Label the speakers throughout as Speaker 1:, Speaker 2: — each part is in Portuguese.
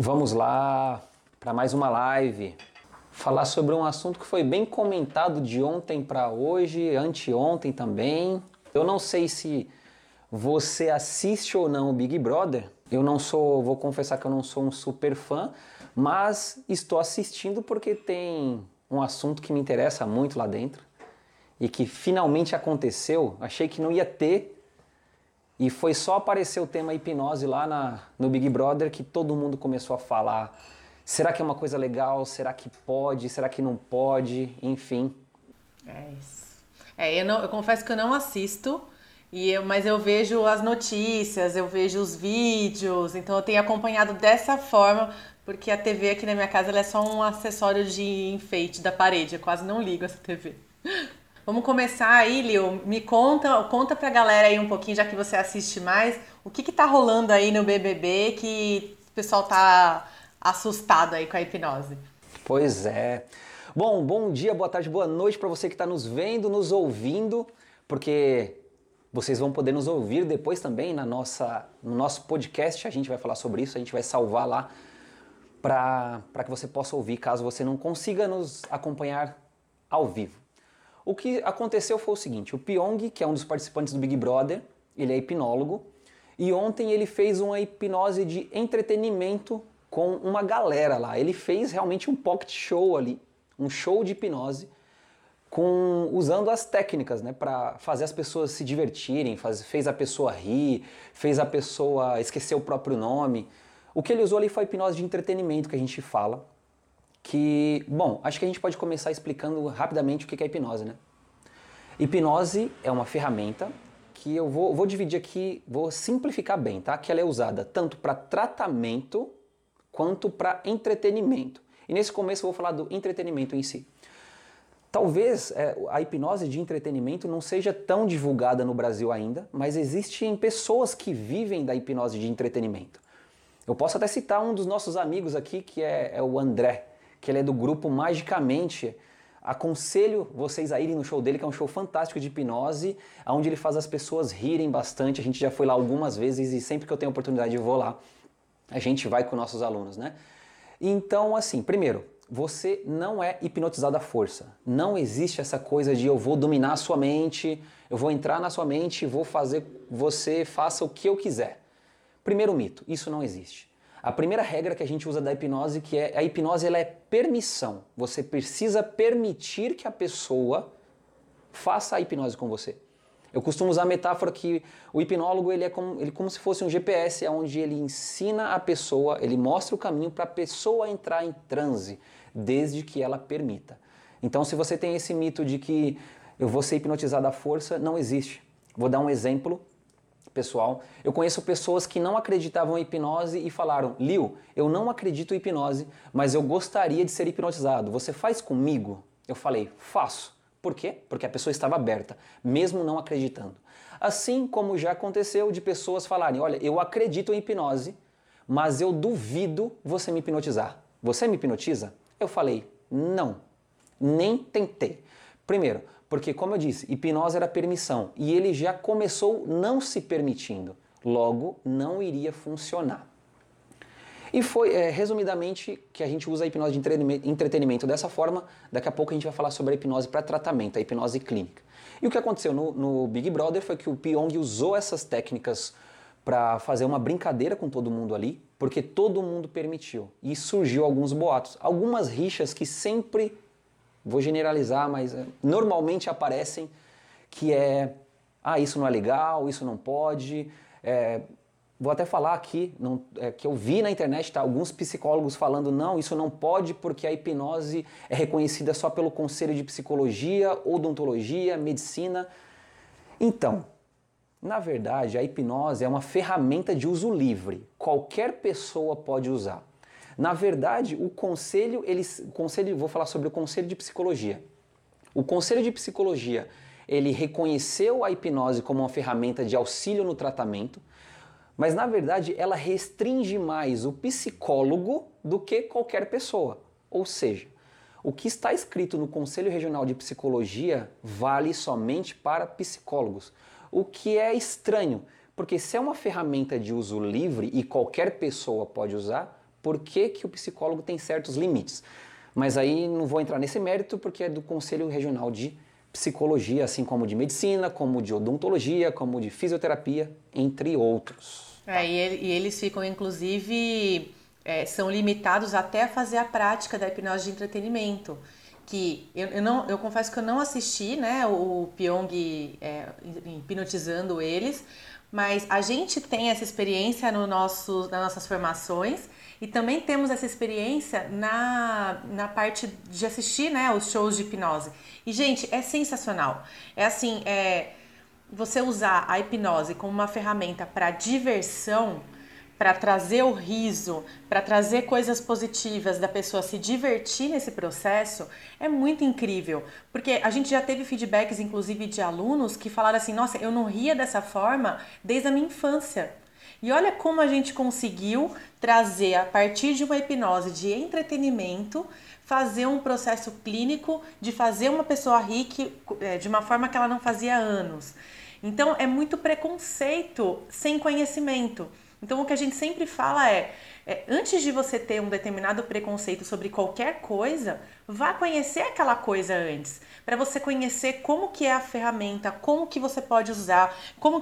Speaker 1: Vamos lá para mais uma live. Falar sobre um assunto que foi bem comentado de ontem para hoje, anteontem também. Eu não sei se você assiste ou não o Big Brother. Eu não sou, vou confessar que eu não sou um super fã, mas estou assistindo porque tem um assunto que me interessa muito lá dentro e que finalmente aconteceu. Achei que não ia ter e foi só aparecer o tema hipnose lá na, no Big Brother que todo mundo começou a falar. Será que é uma coisa legal? Será que pode? Será que não pode? Enfim.
Speaker 2: É isso. É, eu, não, eu confesso que eu não assisto, e eu, mas eu vejo as notícias, eu vejo os vídeos, então eu tenho acompanhado dessa forma, porque a TV aqui na minha casa é só um acessório de enfeite da parede, eu quase não ligo essa TV. Vamos começar aí, Lil. Me conta, conta pra galera aí um pouquinho, já que você assiste mais, o que que tá rolando aí no BBB que o pessoal tá assustado aí com a hipnose.
Speaker 1: Pois é. Bom, bom dia, boa tarde, boa noite para você que está nos vendo, nos ouvindo, porque vocês vão poder nos ouvir depois também na nossa, no nosso podcast. A gente vai falar sobre isso, a gente vai salvar lá para que você possa ouvir caso você não consiga nos acompanhar ao vivo. O que aconteceu foi o seguinte: o Pyong, que é um dos participantes do Big Brother, ele é hipnólogo, e ontem ele fez uma hipnose de entretenimento com uma galera lá. Ele fez realmente um pocket show ali, um show de hipnose, com usando as técnicas, né, para fazer as pessoas se divertirem, faz, fez a pessoa rir, fez a pessoa esquecer o próprio nome. O que ele usou ali foi hipnose de entretenimento que a gente fala, que, bom, acho que a gente pode começar explicando rapidamente o que é hipnose, né? Hipnose é uma ferramenta que eu vou, vou dividir aqui, vou simplificar bem, tá? Que ela é usada tanto para tratamento quanto para entretenimento. E nesse começo eu vou falar do entretenimento em si. Talvez é, a hipnose de entretenimento não seja tão divulgada no Brasil ainda, mas existem pessoas que vivem da hipnose de entretenimento. Eu posso até citar um dos nossos amigos aqui, que é, é o André que ele é do grupo Magicamente. Aconselho vocês a irem no show dele, que é um show fantástico de hipnose, onde ele faz as pessoas rirem bastante. A gente já foi lá algumas vezes e sempre que eu tenho oportunidade eu vou lá. A gente vai com nossos alunos, né? Então, assim, primeiro, você não é hipnotizado à força. Não existe essa coisa de eu vou dominar a sua mente, eu vou entrar na sua mente vou fazer você faça o que eu quiser. Primeiro mito, isso não existe. A primeira regra que a gente usa da hipnose que é a hipnose ela é permissão. Você precisa permitir que a pessoa faça a hipnose com você. Eu costumo usar a metáfora que o hipnólogo ele é como, ele como se fosse um GPS, onde ele ensina a pessoa, ele mostra o caminho para a pessoa entrar em transe, desde que ela permita. Então, se você tem esse mito de que eu vou ser hipnotizado à força, não existe. Vou dar um exemplo pessoal. Eu conheço pessoas que não acreditavam em hipnose e falaram: Liu, eu não acredito em hipnose, mas eu gostaria de ser hipnotizado. Você faz comigo? Eu falei: faço. Por quê? Porque a pessoa estava aberta, mesmo não acreditando. Assim como já aconteceu de pessoas falarem: olha, eu acredito em hipnose, mas eu duvido você me hipnotizar. Você me hipnotiza? Eu falei: não, nem tentei. Primeiro, porque, como eu disse, hipnose era permissão e ele já começou não se permitindo, logo não iria funcionar. E foi, é, resumidamente, que a gente usa a hipnose de entretenimento dessa forma. Daqui a pouco a gente vai falar sobre a hipnose para tratamento, a hipnose clínica. E o que aconteceu no, no Big Brother foi que o Pyong usou essas técnicas para fazer uma brincadeira com todo mundo ali, porque todo mundo permitiu. E surgiu alguns boatos, algumas rixas que sempre vou generalizar, mas é, normalmente aparecem que é ah, isso não é legal, isso não pode. É, vou até falar aqui não, é, que eu vi na internet tá, alguns psicólogos falando não, isso não pode porque a hipnose é reconhecida só pelo Conselho de Psicologia, Odontologia, Medicina. Então, na verdade, a hipnose é uma ferramenta de uso livre. Qualquer pessoa pode usar. Na verdade, o conselho, eles, o conselho, vou falar sobre o conselho de psicologia. O conselho de psicologia, ele reconheceu a hipnose como uma ferramenta de auxílio no tratamento, mas na verdade ela restringe mais o psicólogo do que qualquer pessoa. Ou seja, o que está escrito no Conselho Regional de Psicologia vale somente para psicólogos, o que é estranho, porque se é uma ferramenta de uso livre e qualquer pessoa pode usar, por que, que o psicólogo tem certos limites. Mas aí não vou entrar nesse mérito porque é do Conselho Regional de Psicologia, assim como de medicina, como de odontologia, como de fisioterapia, entre outros.
Speaker 2: É, e, eles ficam, inclusive, é, são limitados até a fazer a prática da hipnose de entretenimento que eu, eu, não, eu confesso que eu não assisti, né, o Pyong é, hipnotizando eles, mas a gente tem essa experiência no nosso, nas nossas formações e também temos essa experiência na, na parte de assistir, né, os shows de hipnose. E, gente, é sensacional. É assim, é, você usar a hipnose como uma ferramenta para diversão, para trazer o riso, para trazer coisas positivas da pessoa se divertir nesse processo, é muito incrível. Porque a gente já teve feedbacks, inclusive, de alunos que falaram assim: nossa, eu não ria dessa forma desde a minha infância. E olha como a gente conseguiu trazer, a partir de uma hipnose de entretenimento, fazer um processo clínico de fazer uma pessoa que, é, de uma forma que ela não fazia anos. Então, é muito preconceito sem conhecimento. Então, o que a gente sempre fala é, é, antes de você ter um determinado preconceito sobre qualquer coisa, vá conhecer aquela coisa antes, para você conhecer como que é a ferramenta, como que você pode usar, como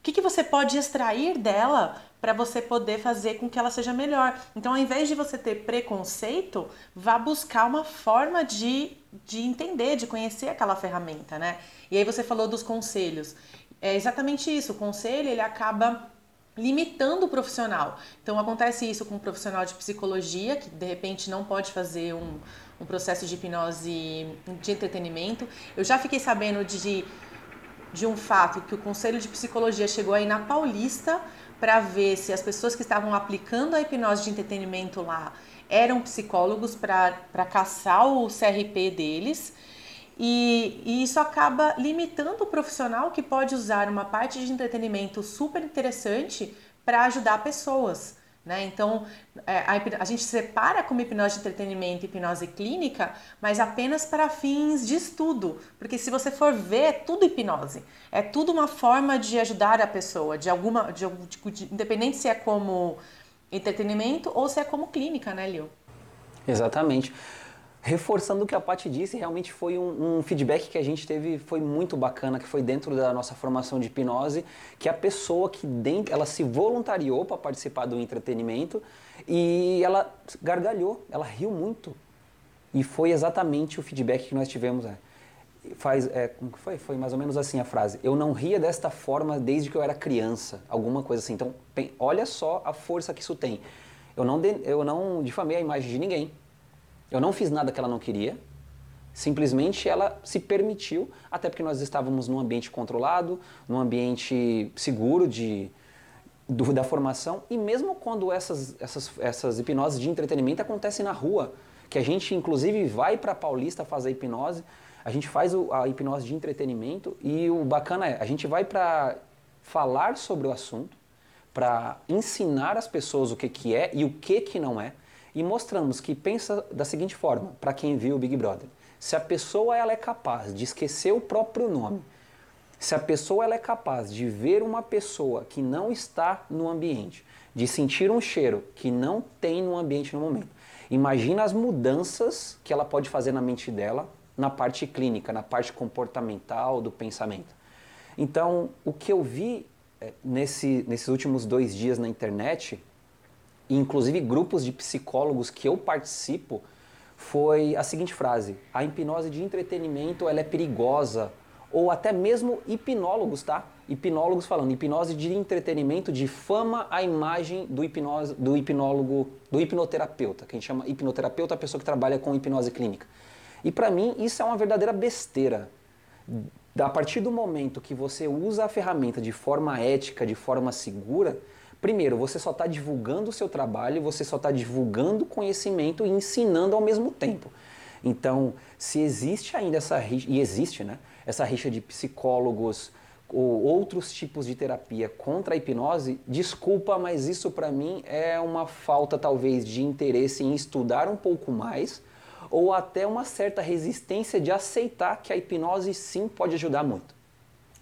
Speaker 2: o que, que você pode extrair dela para você poder fazer com que ela seja melhor. Então, ao invés de você ter preconceito, vá buscar uma forma de, de entender, de conhecer aquela ferramenta, né? E aí você falou dos conselhos. É exatamente isso. O conselho ele acaba limitando o profissional. Então acontece isso com um profissional de psicologia que de repente não pode fazer um, um processo de hipnose de entretenimento. Eu já fiquei sabendo de, de um fato que o Conselho de Psicologia chegou aí na Paulista para ver se as pessoas que estavam aplicando a hipnose de entretenimento lá eram psicólogos para caçar o CRP deles. E, e, isso acaba limitando o profissional que pode usar uma parte de entretenimento super interessante para ajudar pessoas. Né? Então, é, a, gente separa como hipnose de entretenimento e hipnose clínica, mas apenas para fins de estudo. Porque se você for ver, é tudo hipnose. É tudo uma forma de ajudar a pessoa, de alguma. De, de, de, independente se é como entretenimento ou se é como clínica, né, Lil?
Speaker 1: Exatamente reforçando o que a Paty disse, realmente foi um, um, feedback que a gente teve, foi muito bacana, que foi dentro da nossa formação de hipnose, que a pessoa que dentro, ela se voluntariou para participar do entretenimento e ela gargalhou, ela riu muito. E foi exatamente o feedback que nós tivemos. É. Faz, é, como que foi? Foi mais ou menos assim a frase. Eu não ria desta forma desde que eu era criança, alguma coisa assim. Então, olha só a força que isso tem. Eu não, eu não difamei a imagem de ninguém eu não fiz nada que ela não queria, simplesmente ela se permitiu, até porque nós estávamos num ambiente controlado, num ambiente seguro de, do, da formação, e mesmo quando essas, essas, essas hipnoses de entretenimento acontecem na rua, que a gente inclusive vai para Paulista fazer hipnose, a gente faz o, a hipnose de entretenimento. E o bacana é, a gente vai para falar sobre o assunto, para ensinar as pessoas o que, que é e o que, que não é, e mostramos que pensa da seguinte forma, para quem viu o Big Brother. Se a pessoa ela é capaz de esquecer o próprio nome, se a pessoa ela é capaz de ver uma pessoa que não está no ambiente, de sentir um cheiro que não tem no ambiente no momento, imagina as mudanças que ela pode fazer na mente dela na parte clínica, na parte comportamental do pensamento. Então, o que eu vi é, nesse, nesses últimos dois dias na internet inclusive grupos de psicólogos que eu participo, foi a seguinte frase: a hipnose de entretenimento ela é perigosa, ou até mesmo hipnólogos, tá? Hipnólogos falando, hipnose de entretenimento difama a imagem do, hipnose, do hipnólogo, do hipnoterapeuta, que a gente chama hipnoterapeuta, a pessoa que trabalha com hipnose clínica. E para mim isso é uma verdadeira besteira. A partir do momento que você usa a ferramenta de forma ética, de forma segura, Primeiro, você só está divulgando o seu trabalho, você só está divulgando conhecimento e ensinando ao mesmo tempo. Então, se existe ainda essa e existe, né? Essa rixa de psicólogos ou outros tipos de terapia contra a hipnose, desculpa, mas isso para mim é uma falta talvez de interesse em estudar um pouco mais ou até uma certa resistência de aceitar que a hipnose sim pode ajudar muito.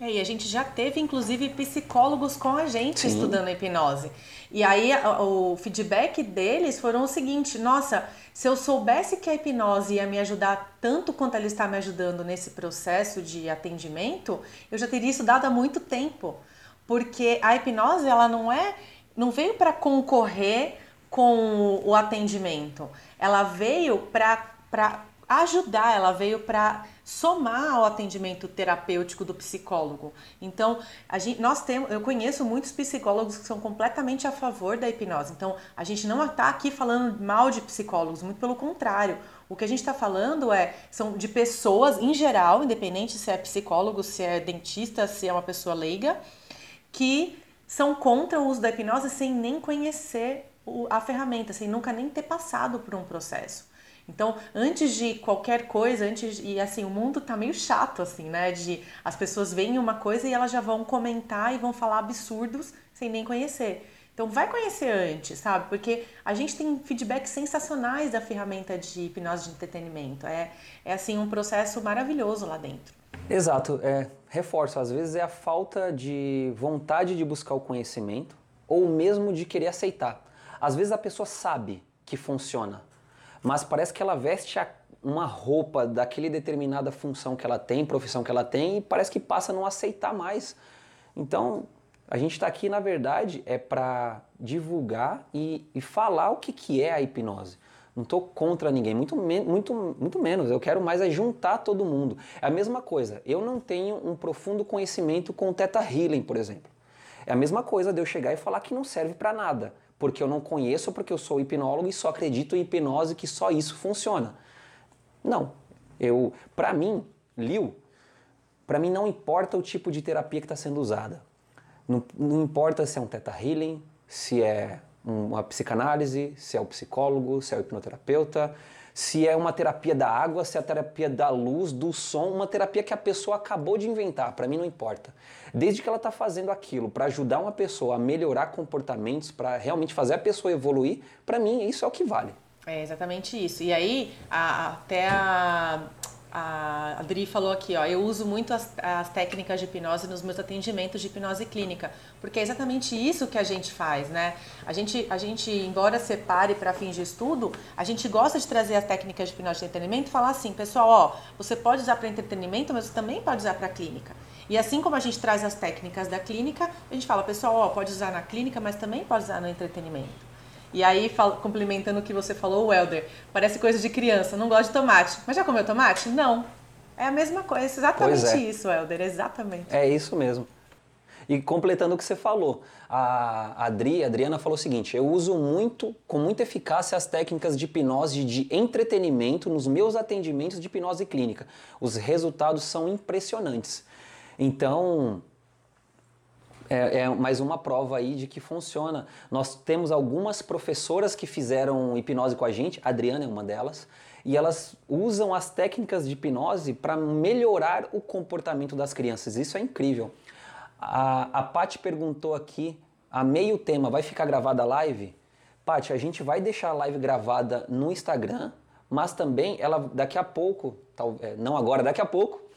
Speaker 2: É, e a gente já teve, inclusive, psicólogos com a gente Sim. estudando a hipnose. E aí o feedback deles foram o seguinte: nossa, se eu soubesse que a hipnose ia me ajudar tanto quanto ela está me ajudando nesse processo de atendimento, eu já teria estudado há muito tempo. Porque a hipnose, ela não é. não veio para concorrer com o atendimento. Ela veio para ajudar, ela veio para somar ao atendimento terapêutico do psicólogo. Então, gente, nós temos, eu conheço muitos psicólogos que são completamente a favor da hipnose. Então, a gente não está aqui falando mal de psicólogos, muito pelo contrário. O que a gente está falando é são de pessoas em geral, independente se é psicólogo, se é dentista, se é uma pessoa leiga, que são contra o uso da hipnose sem nem conhecer a ferramenta, sem nunca nem ter passado por um processo. Então, antes de qualquer coisa, antes e assim, o mundo tá meio chato assim, né, de as pessoas veem uma coisa e elas já vão comentar e vão falar absurdos sem nem conhecer. Então, vai conhecer antes, sabe? Porque a gente tem feedbacks sensacionais da ferramenta de hipnose de entretenimento. É, é assim um processo maravilhoso lá dentro.
Speaker 1: Exato. É, reforço, às vezes é a falta de vontade de buscar o conhecimento ou mesmo de querer aceitar. Às vezes a pessoa sabe que funciona, mas parece que ela veste uma roupa daquele determinada função que ela tem, profissão que ela tem, e parece que passa a não aceitar mais. Então, a gente está aqui, na verdade, é para divulgar e, e, falar o que, que é a hipnose. Não estou contra ninguém, muito, muito, muito menos. Eu quero mais é juntar todo mundo. É a mesma coisa. Eu não tenho um profundo conhecimento com o Theta Healing, por exemplo. É a mesma coisa de eu chegar e falar que não serve para nada porque eu não conheço, porque eu sou hipnólogo e só acredito em hipnose que só isso funciona. Não. Eu, para mim, Liu, para mim não importa o tipo de terapia que está sendo usada. Não, não, importa se é um teta healing, se é uma psicanálise, se é o psicólogo, se é o hipnoterapeuta, se é uma terapia da água, se é a terapia da luz, do som, uma terapia que a pessoa acabou de inventar, para mim não importa. Desde que ela está fazendo aquilo para ajudar uma pessoa a melhorar comportamentos, para realmente fazer a pessoa evoluir, para mim isso é o que vale.
Speaker 2: É exatamente isso. E aí, a, até a, a Adri falou aqui, ó, eu uso muito as, as, técnicas de hipnose nos meus atendimentos de hipnose clínica, porque é exatamente isso que a gente faz, né? A gente, a gente embora separe para fins de estudo, a gente gosta de trazer as técnicas de hipnose de entretenimento e falar assim, pessoal, ó, você pode usar para entretenimento, mas você também pode usar para clínica. E assim como a gente traz as técnicas da clínica, a gente fala, pessoal, ó, pode usar na clínica, mas também pode usar no entretenimento. E aí, complementando o que você falou, o Helder, parece coisa de criança, não gosta de tomate. Mas já comeu tomate? Não. É a mesma coisa, exatamente é. isso, Helder, exatamente.
Speaker 1: É isso mesmo. E completando o que você falou, a Adri, a Adriana falou o seguinte: eu uso muito, com muita eficácia, as técnicas de hipnose de entretenimento nos meus atendimentos de hipnose clínica. Os resultados são impressionantes. Então, é, é, mais uma prova aí de que funciona. Nós temos algumas professoras que fizeram hipnose com a gente, a Adriana é uma delas, e elas usam as técnicas de hipnose para melhorar o comportamento das crianças. Isso é incrível. A, a Paty perguntou aqui, a meio tema, vai ficar gravada a live? Paty, a gente vai deixar a live gravada no Instagram, mas também ela daqui a pouco, tal, é, não agora, daqui a pouco,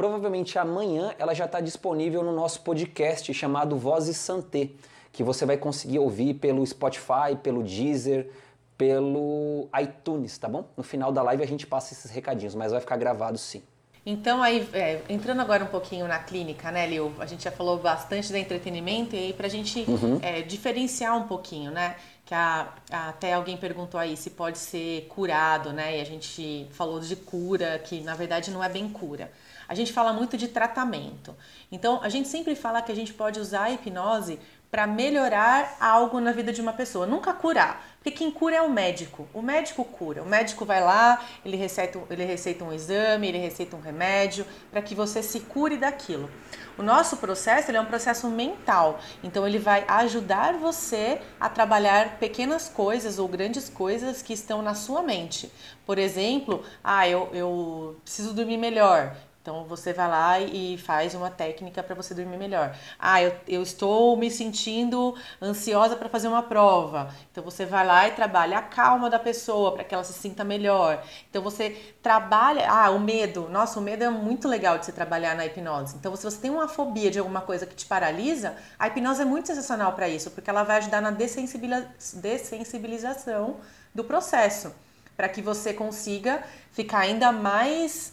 Speaker 1: Provavelmente amanhã ela já está disponível no nosso podcast chamado Vozes Santé, que você vai conseguir ouvir pelo Spotify, pelo Deezer, pelo iTunes, tá bom? No final da live a gente passa esses recadinhos, mas vai ficar gravado sim.
Speaker 2: Então, aí, é, entrando agora um pouquinho na clínica, né, Lil? A gente já falou bastante do entretenimento e aí pra gente uhum. é, diferenciar um pouquinho, né? Que a, a, até alguém perguntou aí se pode ser curado, né? E a gente falou de cura, que na verdade não é bem cura a gente fala muito de tratamento. Então, a gente sempre fala que a gente pode usar a hipnose para melhorar algo na vida de uma pessoa, nunca curar. Porque quem cura é o médico. O médico cura. O médico vai lá, ele receita, ele receita um exame, ele receita um remédio para que você se cure daquilo. O nosso processo é um processo mental, então ele vai ajudar você a trabalhar pequenas coisas ou grandes coisas que estão na sua mente. Por exemplo, ah, eu, eu preciso dormir melhor. Então você vai lá e faz uma técnica para você dormir melhor. Ah, eu, eu estou me sentindo ansiosa para fazer uma prova. Então você vai lá e trabalha a calma da pessoa para que ela se sinta melhor. Então você trabalha. Ah, o medo. Nossa, o medo é muito legal de se trabalhar na hipnose. Então, se você tem uma fobia de alguma coisa que te paralisa, a hipnose é muito sensacional para isso, porque ela vai ajudar na dessensibilização do processo, para que você consiga ficar ainda mais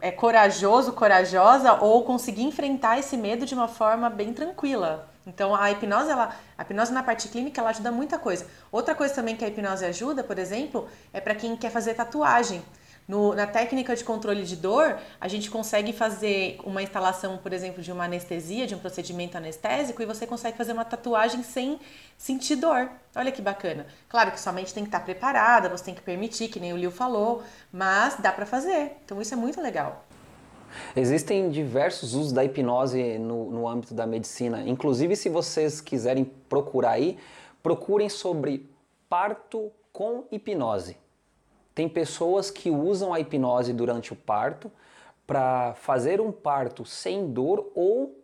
Speaker 2: é, corajoso, corajosa ou conseguir enfrentar esse medo de uma forma bem tranquila. Então a hipnose, ela, a hipnose na parte clínica, ela ajuda muita coisa. Outra coisa também que a hipnose ajuda, por exemplo, é para quem quer fazer tatuagem. No, na técnica de controle de dor, a gente consegue fazer uma instalação, por exemplo, de uma anestesia, de um procedimento anestésico, e você consegue fazer uma tatuagem sem sentir dor. Olha que bacana. Claro que sua mente tem que estar preparada, você tem que permitir, que nem o Liu falou, mas dá para fazer. Então isso é muito legal.
Speaker 1: Existem diversos usos da hipnose no, no âmbito da medicina. Inclusive, se vocês quiserem procurar aí, procurem sobre parto com hipnose. Tem pessoas que usam a hipnose durante o parto para fazer um parto sem dor ou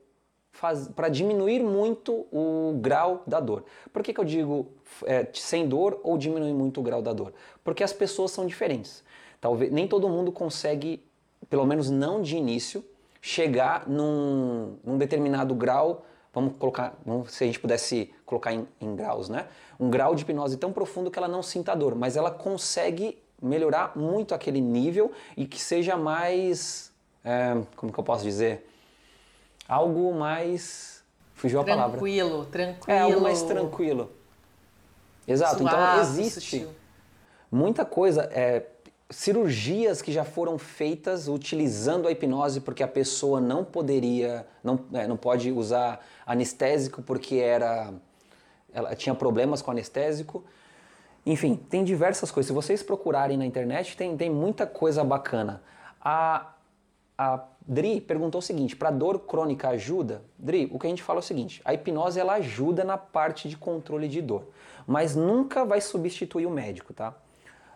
Speaker 1: para diminuir muito o grau da dor. Por que, que eu digo é, sem dor ou diminuir muito o grau da dor? Porque as pessoas são diferentes. Talvez nem todo mundo consegue, pelo menos não de início, chegar num, num determinado grau. Vamos colocar, vamos, se a gente pudesse colocar em, em graus, né? Um grau de hipnose tão profundo que ela não sinta dor, mas ela consegue melhorar muito aquele nível e que seja mais. É, como que eu posso dizer? Algo mais. Fugiu a palavra.
Speaker 2: Tranquilo, tranquilo.
Speaker 1: É algo mais tranquilo. Exato. Então, Suave, então existe sutil. muita coisa. É, cirurgias que já foram feitas utilizando a hipnose porque a pessoa não poderia, não, é, não pode usar anestésico porque era, ela tinha problemas com anestésico enfim, tem diversas coisas. Se vocês procurarem na internet, tem, tem muita coisa bacana. A, a Dri perguntou o seguinte: para dor crônica ajuda? Dri, o que a gente fala é o seguinte: a hipnose ela ajuda na parte de controle de dor, mas nunca vai substituir o médico, tá?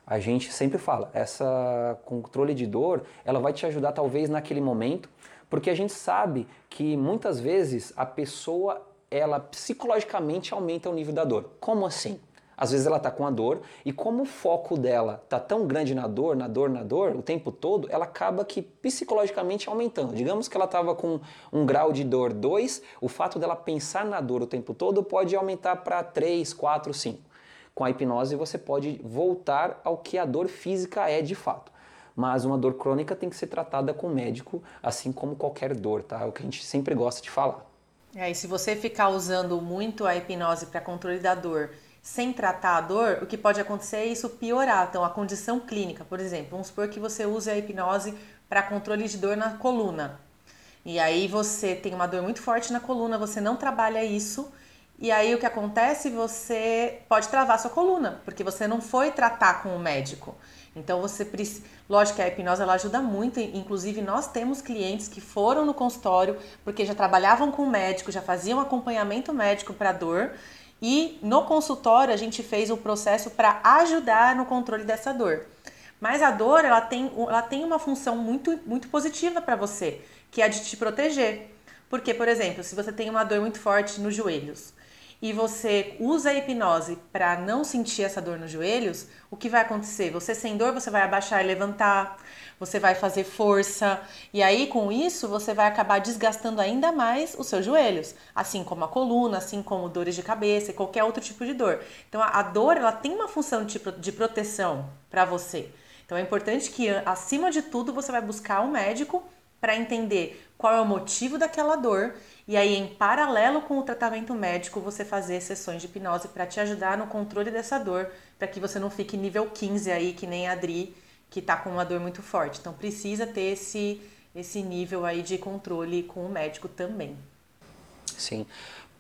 Speaker 1: A gente sempre fala, essa controle de dor, ela vai te ajudar talvez naquele momento, porque a gente sabe que muitas vezes a pessoa ela psicologicamente aumenta o nível da dor. Como assim? Às vezes ela está com a dor e como o foco dela está tão grande na dor, na dor, na dor, o tempo todo, ela acaba que psicologicamente aumentando. Digamos que ela estava com um grau de dor 2, o fato dela pensar na dor o tempo todo pode aumentar para 3, 4, 5. Com a hipnose você pode voltar ao que a dor física é de fato. Mas uma dor crônica tem que ser tratada com médico, assim como qualquer dor, tá? É o que a gente sempre gosta de falar.
Speaker 2: É, e se você ficar usando muito a hipnose para controle da dor sem tratar a dor, o que pode acontecer é isso piorar. Então, a condição clínica, por exemplo, vamos supor que você use a hipnose para controle de dor na coluna. E aí você tem uma dor muito forte na coluna, você não trabalha isso, e aí o que acontece? Você pode travar sua coluna, porque você não foi tratar com o médico. Então você precisa. Lógico que a hipnose ela ajuda muito, inclusive nós temos clientes que foram no consultório porque já trabalhavam com o médico, já faziam acompanhamento médico para dor e no consultório a gente fez o processo para ajudar no controle dessa dor. Mas a dor ela tem, ela tem uma função muito, muito positiva para você, que é a de te proteger. Porque, por exemplo, se você tem uma dor muito forte nos joelhos e você usa a hipnose para não sentir essa dor nos joelhos, o que vai acontecer? Você sem dor, você vai abaixar e levantar, você vai fazer força, e aí com isso você vai acabar desgastando ainda mais os seus joelhos, assim como a coluna, assim como dores de cabeça e qualquer outro tipo de dor. Então a, dor ela tem uma função de, de proteção para você. Então é importante que acima de tudo você vai buscar um médico para entender qual é o motivo daquela dor e aí em paralelo com o tratamento médico você fazer sessões de hipnose para te ajudar no controle dessa dor, para que você não fique nível 15 aí que nem a Adri que está com uma dor muito forte. Então precisa ter esse, esse nível aí de controle com o médico também.
Speaker 1: Sim.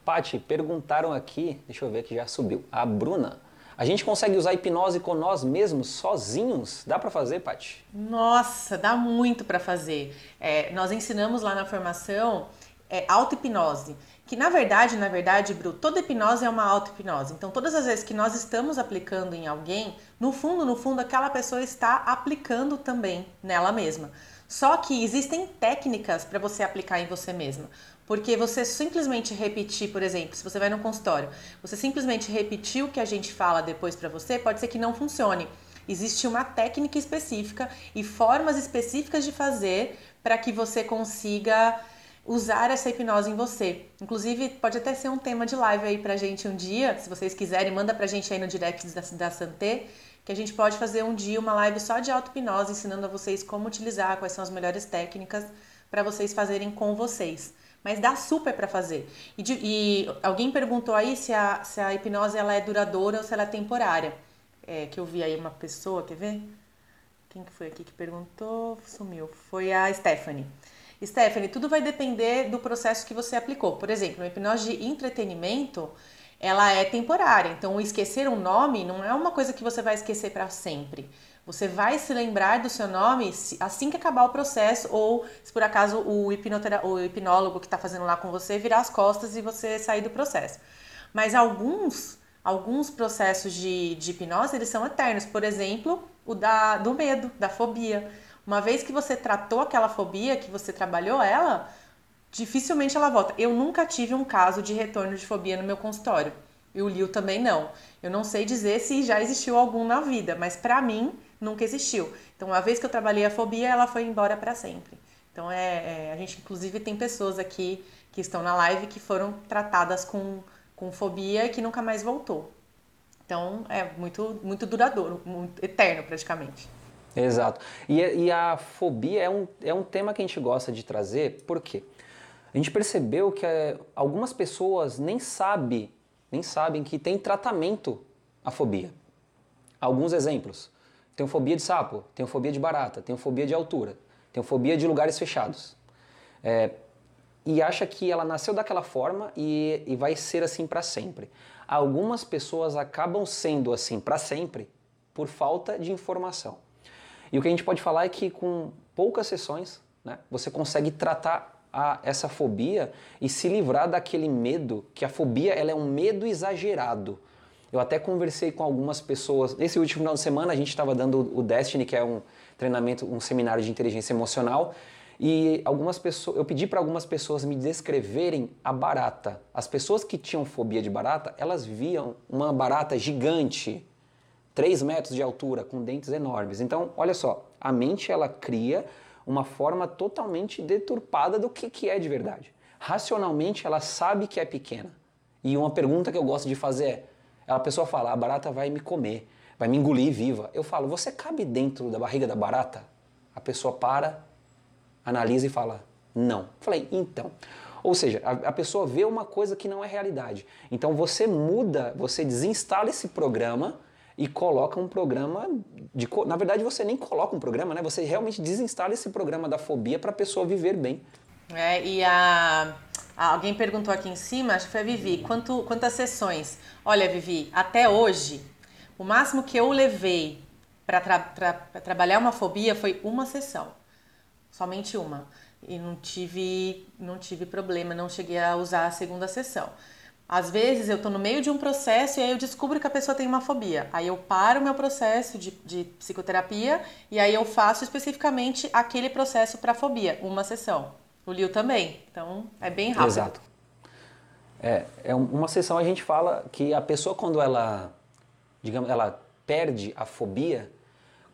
Speaker 1: Pati, perguntaram aqui, deixa eu ver que já subiu. A Bruna, a gente consegue usar hipnose com nós mesmos, sozinhos? Dá para fazer, Pati?
Speaker 2: Nossa, dá muito para fazer. É, nós ensinamos lá na formação é, auto-hipnose. Que na verdade, na verdade, Bru, toda hipnose é uma auto-hipnose. Então, todas as vezes que nós estamos aplicando em alguém, no fundo, no fundo, aquela pessoa está aplicando também nela mesma. Só que existem técnicas para você aplicar em você mesma. Porque você simplesmente repetir, por exemplo, se você vai no consultório, você simplesmente repetir o que a gente fala depois para você, pode ser que não funcione. Existe uma técnica específica e formas específicas de fazer para que você consiga usar essa hipnose em você. Inclusive, pode até ser um tema de live aí pra gente um dia, se vocês quiserem, manda pra gente aí no direct da, da Santé, que a gente pode fazer um dia uma live só de auto-hipnose, ensinando a vocês como utilizar, quais são as melhores técnicas para vocês fazerem com vocês. Mas dá super para fazer. E, de, e, alguém perguntou aí se a, se a hipnose ela é duradoura ou se ela é temporária. É, que eu vi aí uma pessoa, quer ver? Quem que foi aqui que perguntou? Sumiu. Foi a Stephanie. Stephanie, tudo vai depender do processo que você aplicou. Por exemplo, a hipnose de entretenimento, ela é temporária. Então, esquecer um nome não é uma coisa que você vai esquecer para sempre. Você vai se lembrar do seu nome assim que acabar o processo, ou se por acaso o, o hipnólogo que está fazendo lá com você virar as costas e você sair do processo. Mas alguns, alguns processos de, de hipnose eles são eternos. Por exemplo, o da, do medo, da fobia. Uma vez que você tratou aquela fobia, que você trabalhou ela, dificilmente ela volta. Eu nunca tive um caso de retorno de fobia no meu consultório. E o Liu também não. Eu não sei dizer se já existiu algum na vida, mas para mim nunca existiu. Então, uma vez que eu trabalhei a fobia, ela foi embora para sempre. Então, é, é, a gente inclusive tem pessoas aqui que estão na live que foram tratadas com, com fobia e que nunca mais voltou. Então, é muito, muito duradouro, muito eterno praticamente.
Speaker 1: Exato. E, e, a fobia é um, é um tema que a gente gosta de trazer, por quê? A gente percebeu que é, algumas pessoas nem, sabe, nem sabem que tem tratamento a fobia. Alguns exemplos. Tenho fobia de sapo, tenho fobia de barata, tenho fobia de altura, tenho fobia de lugares fechados. É, e acha que ela nasceu daquela forma e, e vai ser assim para sempre. Algumas pessoas acabam sendo assim para sempre por falta de informação. E o que a gente pode falar é que com poucas sessões, né, você consegue tratar a, essa fobia e se livrar daquele medo, que a fobia ela é um medo exagerado. Eu até conversei com algumas pessoas. Nesse último final de semana a gente estava dando o Destiny, que é um treinamento, um seminário de inteligência emocional, e algumas pessoas, eu pedi para algumas pessoas me descreverem a barata. As pessoas que tinham fobia de barata, elas viam uma barata gigante, 3 metros de altura, com dentes enormes. Então, olha só, a mente ela cria uma forma totalmente deturpada do que, que é de verdade. Racionalmente, ela sabe que é pequena. E uma pergunta que eu gosto de fazer é: a pessoa fala, a barata vai me comer, vai me engolir viva. Eu falo, você cabe dentro da barriga da barata? A pessoa para, analisa e fala, não. Eu falei, então. Ou seja, a, a, pessoa vê uma coisa que não é realidade. Então você muda, você desinstala esse programa e coloca um programa de. Na verdade, você nem coloca um programa, né? Você realmente desinstala esse programa da fobia para a pessoa viver bem.
Speaker 2: É, e a, alguém perguntou aqui em cima, acho que foi a Vivi, quanto, quantas sessões? Olha, Vivi, até hoje, o máximo que eu levei para tra, trabalhar uma fobia foi uma sessão. Somente uma. E não tive, não tive problema, não cheguei a usar a segunda sessão. Às vezes eu estou no meio de um processo e aí eu descubro que a pessoa tem uma fobia. Aí eu paro o meu processo de, de psicoterapia e aí eu faço especificamente aquele processo para fobia, uma sessão. O Liu também. Então é bem rápido.
Speaker 1: Exato. É, é uma sessão a gente fala que a pessoa quando ela, digamos, ela perde a fobia,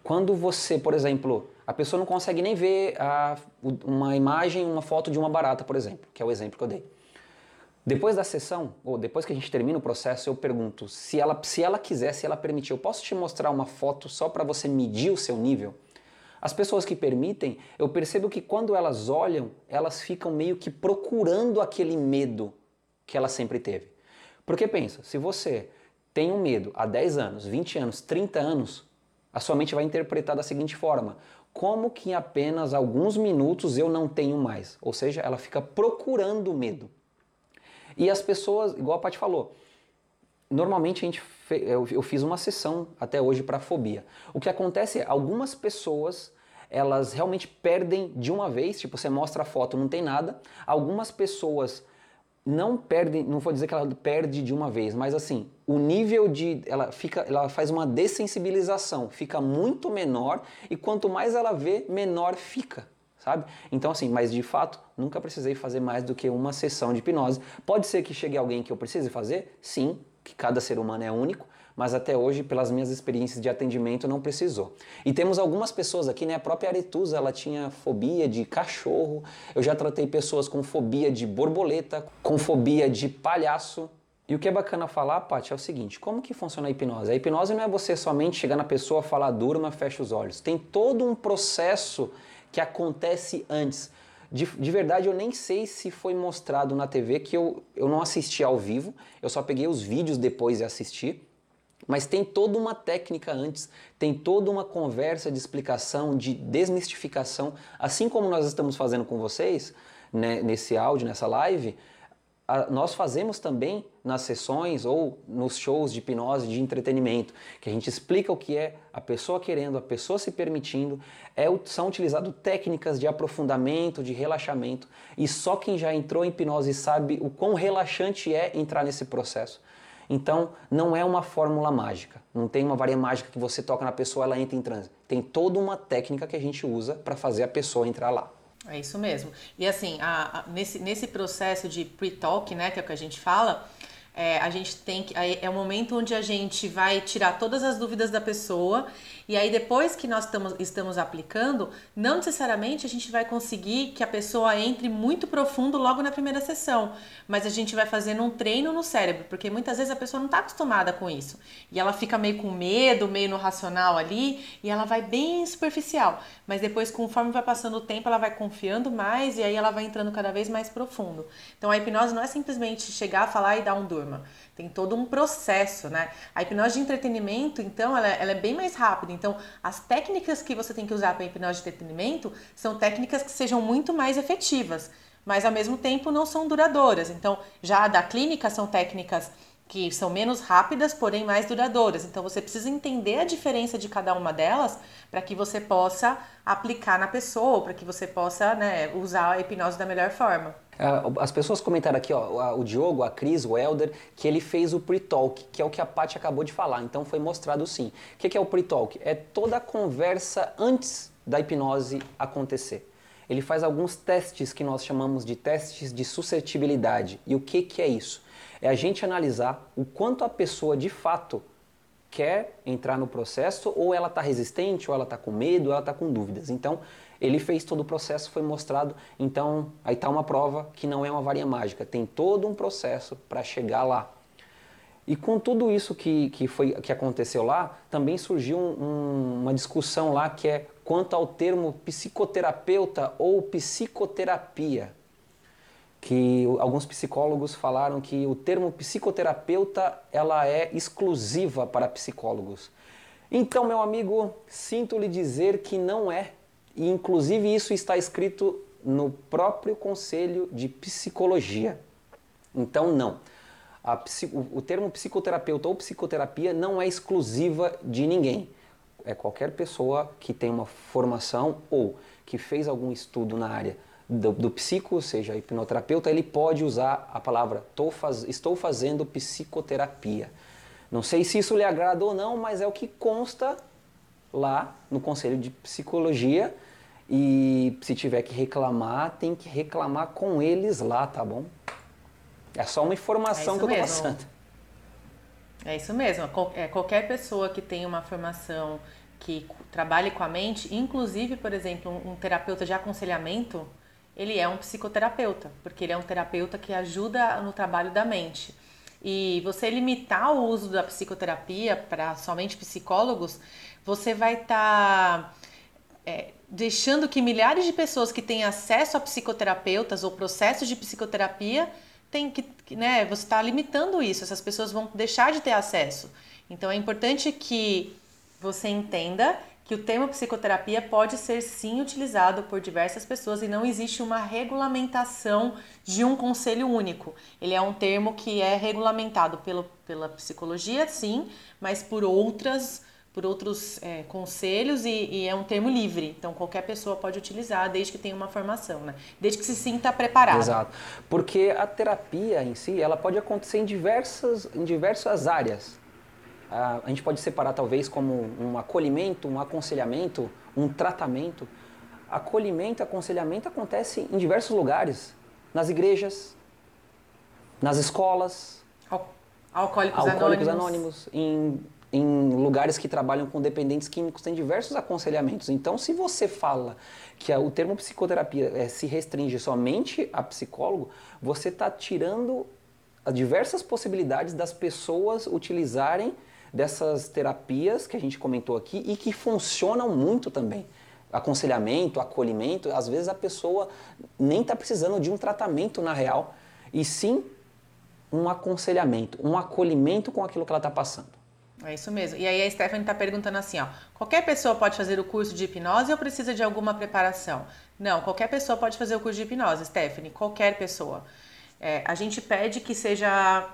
Speaker 1: quando você, por exemplo, a pessoa não consegue nem ver a, uma imagem, uma foto de uma barata, por exemplo, que é o exemplo que eu dei. Depois da sessão, ou depois que a gente termina o processo, eu pergunto se ela, se ela quiser, se ela permitir, eu posso te mostrar uma foto só para você medir o seu nível? As pessoas que permitem, eu percebo que quando elas olham, elas ficam meio que procurando aquele medo que ela sempre teve. Porque pensa, se você tem um medo há 10 anos, 20 anos, 30 anos, a sua mente vai interpretar da seguinte forma: como que em apenas alguns minutos eu não tenho mais? Ou seja, ela fica procurando o medo. E as pessoas, igual a Paty falou, normalmente a gente eu, fiz uma sessão até hoje para fobia. O que acontece é algumas pessoas elas realmente perdem de uma vez, tipo você mostra a foto, não tem nada. Algumas pessoas não perdem, não vou dizer que ela perde de uma vez, mas assim, o nível de ela fica, ela faz uma dessensibilização, fica muito menor e quanto mais ela vê, menor fica. Sabe? Então, assim, mas de fato, nunca precisei fazer mais do que uma sessão de hipnose. Pode ser que chegue alguém que eu precise fazer? Sim, que cada ser humano é único, mas até hoje, pelas minhas experiências de atendimento, não precisou. E temos algumas pessoas aqui, né? A própria Aretusa, ela tinha fobia de cachorro. Eu já tratei pessoas com fobia de borboleta, com fobia de palhaço. E o que é bacana falar, Paty, é o seguinte: como que funciona a hipnose? A hipnose não é você somente chegar na pessoa, falar durma, fecha os olhos. Tem todo um processo que acontece antes. De, de, verdade, eu nem sei se foi mostrado na TV, que eu, eu não assisti ao vivo, eu só peguei os vídeos depois e assisti. Mas tem toda uma técnica antes, tem toda uma conversa de explicação, de desmistificação, assim como nós estamos fazendo com vocês, né, nesse áudio, nessa live, a, nós fazemos também nas sessões ou nos shows de hipnose de entretenimento, que a gente explica o que é a pessoa querendo, a pessoa se permitindo, é, são utilizadas técnicas de aprofundamento, de relaxamento, e só quem já entrou em hipnose sabe o quão relaxante é entrar nesse processo. Então, não é uma fórmula mágica, não tem uma varinha mágica que você toca na pessoa ela entra em transe. Tem toda uma técnica que a gente usa para fazer a pessoa entrar lá.
Speaker 2: É isso mesmo. E assim, a, a, nesse, nesse processo de pre-talk, né, que é o que a gente fala, é, a gente tem que. É o momento onde a gente vai tirar todas as dúvidas da pessoa e aí, depois que nós estamos, estamos aplicando, não necessariamente a gente vai conseguir que a pessoa entre muito profundo logo na primeira sessão, mas a gente vai fazendo um treino no cérebro, porque muitas vezes a pessoa não está acostumada com isso. E ela fica meio com medo, meio no racional ali, e ela vai bem superficial. Mas depois, conforme vai passando o tempo, ela vai confiando mais e aí ela vai entrando cada vez mais profundo. Então, a hipnose não é simplesmente chegar, falar e dar um durma. Tem todo um processo, né? A hipnose de entretenimento, então, ela, ela é bem mais rápida. Então, as técnicas que você tem que usar para hipnose de entretenimento são técnicas que sejam muito mais efetivas, mas ao mesmo tempo não são duradouras. Então, já da clínica são técnicas que são menos rápidas, porém mais duradouras. Então você precisa entender a diferença de cada uma delas para que você possa aplicar na pessoa, para que você possa né, usar a hipnose da melhor forma.
Speaker 1: É, as pessoas comentaram aqui, ó, o Diogo, a Cris, o Elder, que ele fez o pre-talk, que é o que a Paty acabou de falar. Então foi mostrado sim. O que é o pre-talk? É toda a conversa antes da hipnose acontecer. Ele faz alguns testes que nós chamamos de testes de suscetibilidade. E o que, que é isso? É a gente analisar o quanto a pessoa de fato quer entrar no processo, ou ela está resistente, ou ela está com medo, ou ela está com dúvidas. Então, ele fez todo o processo, foi mostrado. Então, aí está uma prova que não é uma varinha mágica, tem todo um processo para chegar lá. E com tudo isso que, que, foi, que aconteceu lá, também surgiu um, uma discussão lá que é quanto ao termo psicoterapeuta ou psicoterapia que alguns psicólogos falaram que o termo psicoterapeuta ela é exclusiva para psicólogos. Então, meu amigo, sinto lhe dizer que não é. E inclusive isso está escrito no próprio Conselho de Psicologia. Então, não. o, o termo psicoterapeuta ou psicoterapia não é exclusiva de ninguém. É qualquer pessoa que tem uma formação ou que fez algum estudo na área do, do psico, ou seja, hipnoterapeuta, ele pode usar a palavra faz, estou fazendo psicoterapia. Não sei se isso lhe agrada ou não, mas é o que consta lá no Conselho de Psicologia. E se tiver que reclamar, tem que reclamar com eles lá, tá bom? É só uma informação é que eu estou passando.
Speaker 2: É isso mesmo. É, qualquer pessoa que tenha uma formação que trabalhe com a mente, inclusive, por exemplo, um terapeuta de aconselhamento, ele é um psicoterapeuta, porque ele é um terapeuta que ajuda no trabalho da mente. E você limitar o uso da psicoterapia para somente psicólogos, você vai estar tá, é, deixando que milhares de pessoas que têm acesso a psicoterapeutas ou processos de psicoterapia tem que, né, você está limitando isso, essas pessoas vão deixar de ter acesso. Então é importante que você entenda que o termo psicoterapia pode ser sim utilizado por diversas pessoas e não existe uma regulamentação de um conselho único. Ele é um termo que é regulamentado pelo, pela psicologia, sim, mas por outras por outros é, conselhos e, e, é um termo livre. Então qualquer pessoa pode utilizar desde que tenha uma formação, né? Desde que se sinta preparado.
Speaker 1: Exato. Porque a terapia em si, ela pode acontecer em diversas, em diversas áreas a gente pode separar talvez como um acolhimento, um aconselhamento, um tratamento. Acolhimento, aconselhamento acontece em diversos lugares, nas igrejas, nas escolas,
Speaker 2: Alcoólicos,
Speaker 1: alcoólicos
Speaker 2: anônimos,
Speaker 1: anônimos em, em lugares que trabalham com dependentes químicos, tem diversos aconselhamentos. Então, se você fala que o termo psicoterapia eh, se restringe somente a psicólogo, você está tirando as diversas possibilidades das pessoas utilizarem dessas terapias que a gente comentou aqui e que funcionam muito também. Aconselhamento, acolhimento, às vezes a pessoa nem está precisando de um tratamento na real, e sim um aconselhamento, um acolhimento com aquilo que ela está passando.
Speaker 2: É isso mesmo. E aí a Stephanie está perguntando assim, ó, qualquer pessoa pode fazer o curso de hipnose ou precisa de alguma preparação? Não, qualquer pessoa pode fazer o curso de hipnose, Stephanie, qualquer pessoa. É, a gente pede que seja,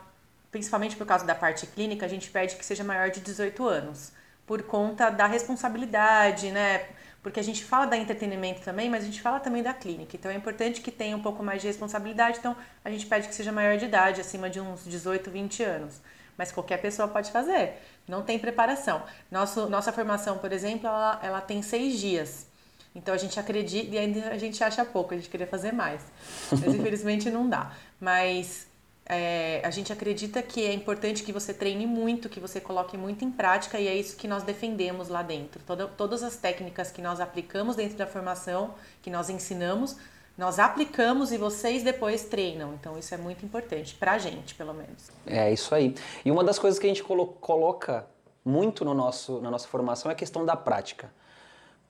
Speaker 2: principalmente por causa da parte clínica, a gente pede que seja maior de 18 anos, por conta da responsabilidade, né? Porque a gente fala da entretenimento também, mas a gente fala também da clínica. Então é importante que tenha um pouco mais de responsabilidade. Então a gente pede que seja maior de idade, acima de uns 18, 20 anos. Mas qualquer pessoa pode fazer. Não tem preparação. Nosso, nossa formação, por exemplo, ela, ela tem seis dias. Então a gente acredita e ainda a gente acha pouco, a gente queria fazer mais. Mas infelizmente não dá. Mas é, a gente acredita que é importante que você treine muito, que você coloque muito em prática e é isso que nós defendemos lá dentro. Toda, todas as técnicas que nós aplicamos dentro da formação, que nós ensinamos, nós aplicamos e vocês depois treinam. Então isso é muito importante, pra gente, pelo menos.
Speaker 1: É isso aí. E uma das coisas que a gente colo- coloca muito no nosso, na nossa formação é a questão da prática.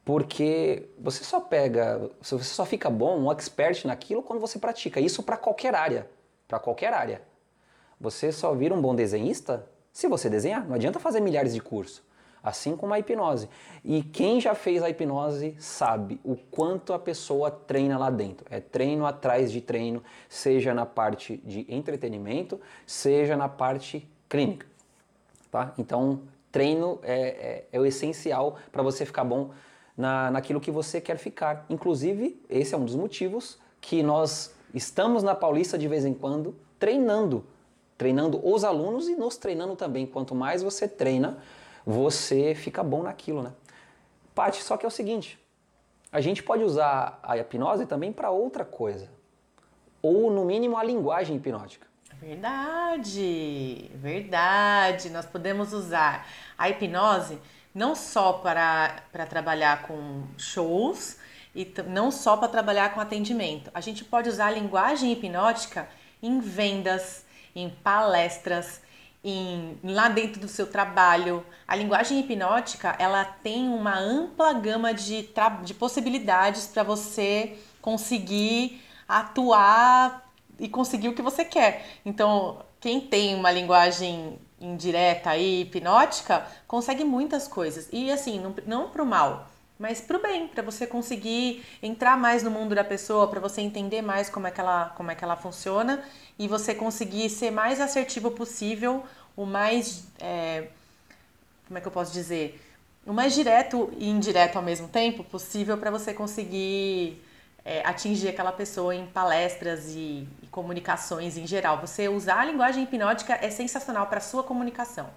Speaker 1: Porque você só pega, você só fica bom, um expert naquilo quando você pratica. Isso para qualquer área, para qualquer área. Você só vira um bom desenhista se você desenhar. Não adianta fazer milhares de cursos. Assim como a hipnose. E quem já fez a hipnose sabe o quanto a pessoa treina lá dentro. É treino atrás de treino, seja na parte de entretenimento, seja na parte clínica. Tá? Então, treino é, é- é o essencial para você ficar bom na, naquilo que você quer ficar. Inclusive, esse é um dos motivos que nós estamos na Paulista de vez em quando treinando. Treinando os alunos e nos treinando também. Quanto mais você treina, você fica bom naquilo, né? Paty, só que é o seguinte, a gente pode usar a hipnose também para outra coisa. Ou, no mínimo, a linguagem hipnótica.
Speaker 2: Verdade, verdade. Nós podemos usar a hipnose não só para, para trabalhar com shows e não só para trabalhar com atendimento. A gente pode usar a linguagem hipnótica em vendas, em palestras, em, lá dentro do seu trabalho. A linguagem hipnótica ela tem uma ampla gama de, de possibilidades para você conseguir atuar e conseguir o que você quer. Então, quem tem uma linguagem indireta aí, hipnótica, consegue muitas coisas. E assim, não, não pro mal, mas pro bem, para você conseguir entrar mais no mundo da pessoa, para você entender mais como é que ela, como é que ela funciona e você conseguir ser mais assertivo possível, o mais é, como é que eu posso dizer? O mais direto e indireto ao mesmo tempo possível para você conseguir é, atingir aquela pessoa em palestras e, e comunicações em geral. Você usar a linguagem hipnótica é sensacional para sua comunicação.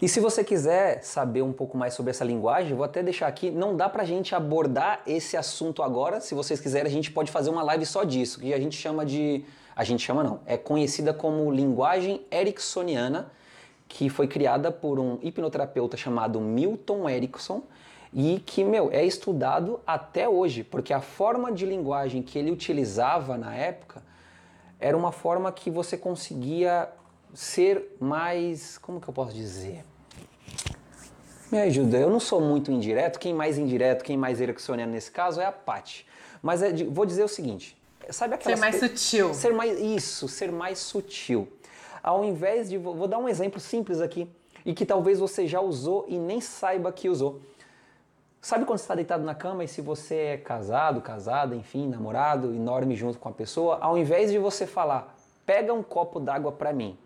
Speaker 1: E se você quiser saber um pouco mais sobre essa linguagem, vou até deixar aqui, não dá pra gente abordar esse assunto agora. Se vocês quiserem, a gente pode fazer uma live só disso, que a gente chama de. A gente chama não, é conhecida como linguagem ericksoniana, que foi criada por um hipnoterapeuta chamado Milton Erickson e que, meu, é estudado até hoje, porque a forma de linguagem que ele utilizava na época era uma forma que você conseguia ser mais. Como que eu posso dizer? Me ajuda, eu não sou muito indireto, quem mais indireto, quem mais ericksoniano nesse caso é a Paty. Mas é de- vou dizer o seguinte: sabe aquela.
Speaker 2: Ser mais sutil.
Speaker 1: Ser mais. Isso, ser mais sutil. Ao invés de. Vou vou dar um exemplo simples aqui, e que talvez você já usou e nem saiba que usou. Sabe quando você está deitado na cama e se você é casado, casada, enfim, namorado e dorme junto com a pessoa, ao invés de você falar, pega um copo d'água para mim,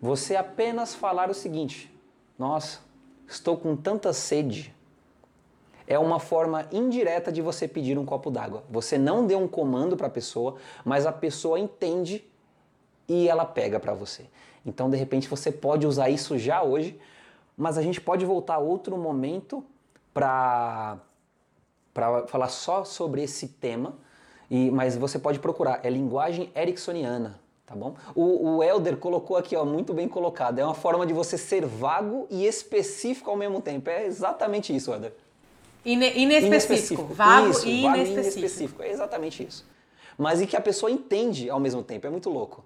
Speaker 1: você apenas falar o seguinte: Nossa, estou com tanta sede. É uma forma indireta de você pedir um copo d'água. Você não deu um comando para a pessoa, mas a pessoa entende e ela pega para você. Então, de repente, você pode usar isso já hoje, mas a gente pode voltar a outro momento para para falar só sobre esse tema, e, mas você pode procurar, é linguagem ericksoniana, tá bom? O, o Elder colocou aqui, ó, muito bem colocado, é uma forma de você ser vago e específico ao mesmo tempo. É exatamente isso, Elder.
Speaker 2: Ine inespecífico. inespecífico. Vago isso, e vago inespecífico. inespecífico.
Speaker 1: É exatamente isso. Mas e que a pessoa entende ao mesmo tempo, é muito louco.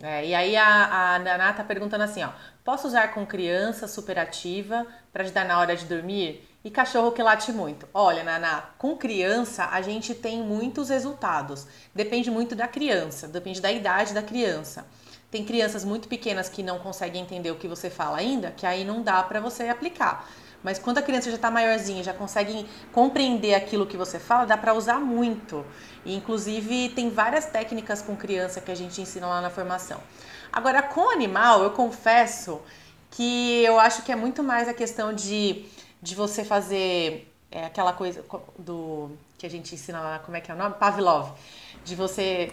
Speaker 2: É, e aí a, a Naná tá perguntando assim, ó, posso usar com criança superativa para ajudar na hora de dormir? E cachorro que late muito. Olha, Naná, com criança a gente tem muitos resultados. Depende muito da criança, depende da idade da criança. Tem crianças muito pequenas que não conseguem entender o que você fala ainda, que aí não dá para você aplicar. Mas quando a criança já está maiorzinha, já consegue compreender aquilo que você fala, dá para usar muito. E, inclusive, tem várias técnicas com criança que a gente ensina lá na formação. Agora, com animal, eu confesso que eu acho que é muito mais a questão de, de você fazer é, aquela coisa do que a gente ensina lá, como é que é o nome? Pavlov. De você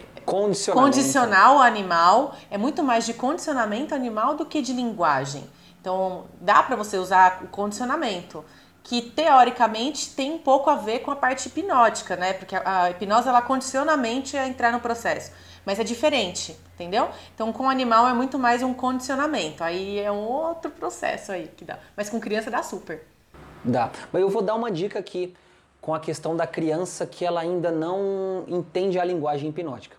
Speaker 2: condicionar o animal. É muito mais de condicionamento animal do que de linguagem. Então, dá para você usar o condicionamento, que teoricamente tem um pouco a ver com a parte hipnótica, né? Porque a hipnose ela condiciona a mente a entrar no processo. Mas é diferente, entendeu? Então, com o animal é muito mais um condicionamento. Aí é um outro processo aí que dá. Mas com criança dá super.
Speaker 1: Dá. Mas eu vou dar uma dica aqui com a questão da criança que ela ainda não entende a linguagem hipnótica.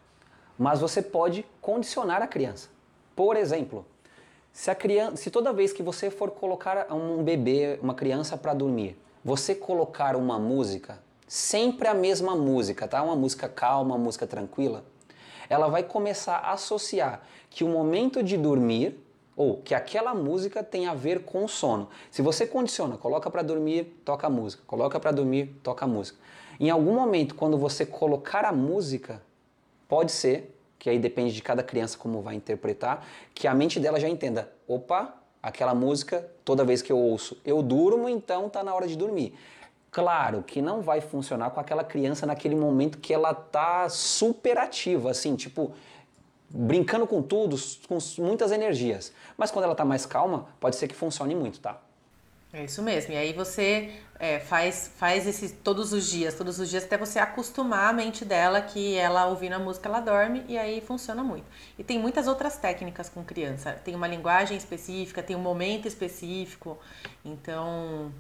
Speaker 1: Mas você pode condicionar a criança. Por exemplo, se, a criança, se toda vez que você for colocar um bebê, uma criança para dormir, você colocar uma música, sempre a mesma música, tá? Uma música calma, uma música tranquila, ela vai começar a associar que o momento de dormir ou que aquela música tem a ver com sono. Se você condiciona, coloca para dormir, toca a música, coloca para dormir, toca a música. Em algum momento, quando você colocar a música, pode ser que aí depende de cada criança como vai interpretar, que a mente dela já entenda, opa, aquela música, toda vez que eu ouço, eu durmo, então tá na hora de dormir. Claro que não vai funcionar com aquela criança naquele momento que ela tá super ativa, assim, tipo, brincando com tudo, com muitas energias. Mas quando ela tá mais calma, pode ser que funcione muito, tá?
Speaker 2: É isso mesmo. E aí você é, faz, faz esse todos os dias, todos os dias, até você acostumar a mente dela que ela ouvindo a música ela dorme e aí funciona muito. E tem muitas outras técnicas com criança. Tem uma linguagem específica, tem um momento específico. Então,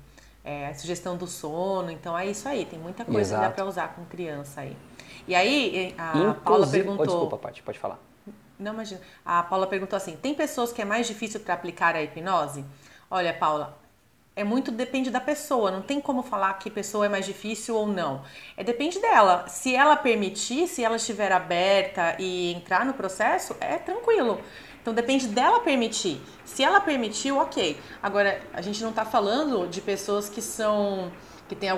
Speaker 2: é, a sugestão do sono. Então é isso aí. Tem muita coisa Exato. que dá para usar com criança aí. E aí a Inclusive, Paula perguntou. Oh,
Speaker 1: desculpa, Paty, pode falar.
Speaker 2: Não imagina. A Paula perguntou assim: tem pessoas que é mais difícil para aplicar a hipnose? Olha, Paula, é muito depende da pessoa, não tem como falar que pessoa é mais difícil ou não. É depende dela. Se ela permitir, se ela estiver aberta e entrar no processo, é tranquilo. Então depende dela permitir. Se ela permitiu, ok. Agora, a gente não está falando de pessoas que são que tem,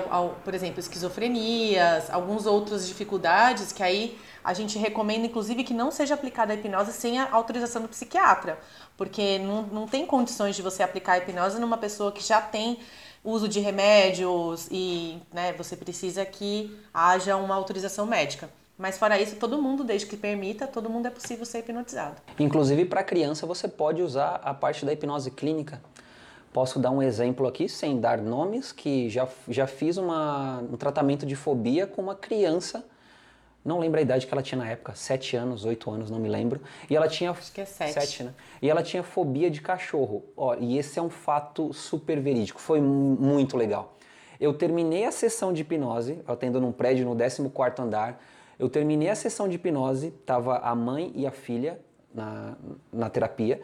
Speaker 2: por exemplo, esquizofrenias, algumas outras dificuldades que aí a gente recomenda, inclusive, que não seja aplicada a hipnose sem a autorização do psiquiatra, porque não, não tem condições de você aplicar a hipnose numa pessoa que já tem uso de remédios e né, você precisa que haja uma autorização médica. Mas fora isso, todo mundo, desde que permita, todo mundo é possível ser hipnotizado.
Speaker 1: Inclusive, para criança, você pode usar a parte da hipnose clínica. Posso dar um exemplo aqui, sem dar nomes, que já, já fiz uma, um tratamento de fobia com uma criança não lembro a idade que ela tinha na época, sete anos, oito anos, não me lembro. E ela tinha.
Speaker 2: Acho que é sete. sete
Speaker 1: né? E ela tinha fobia de cachorro. Ó, e esse é um fato super verídico, foi muito legal. Eu terminei a sessão de hipnose, eu atendo num prédio no 14 andar. Eu terminei a sessão de hipnose, tava a mãe e a filha na, na terapia.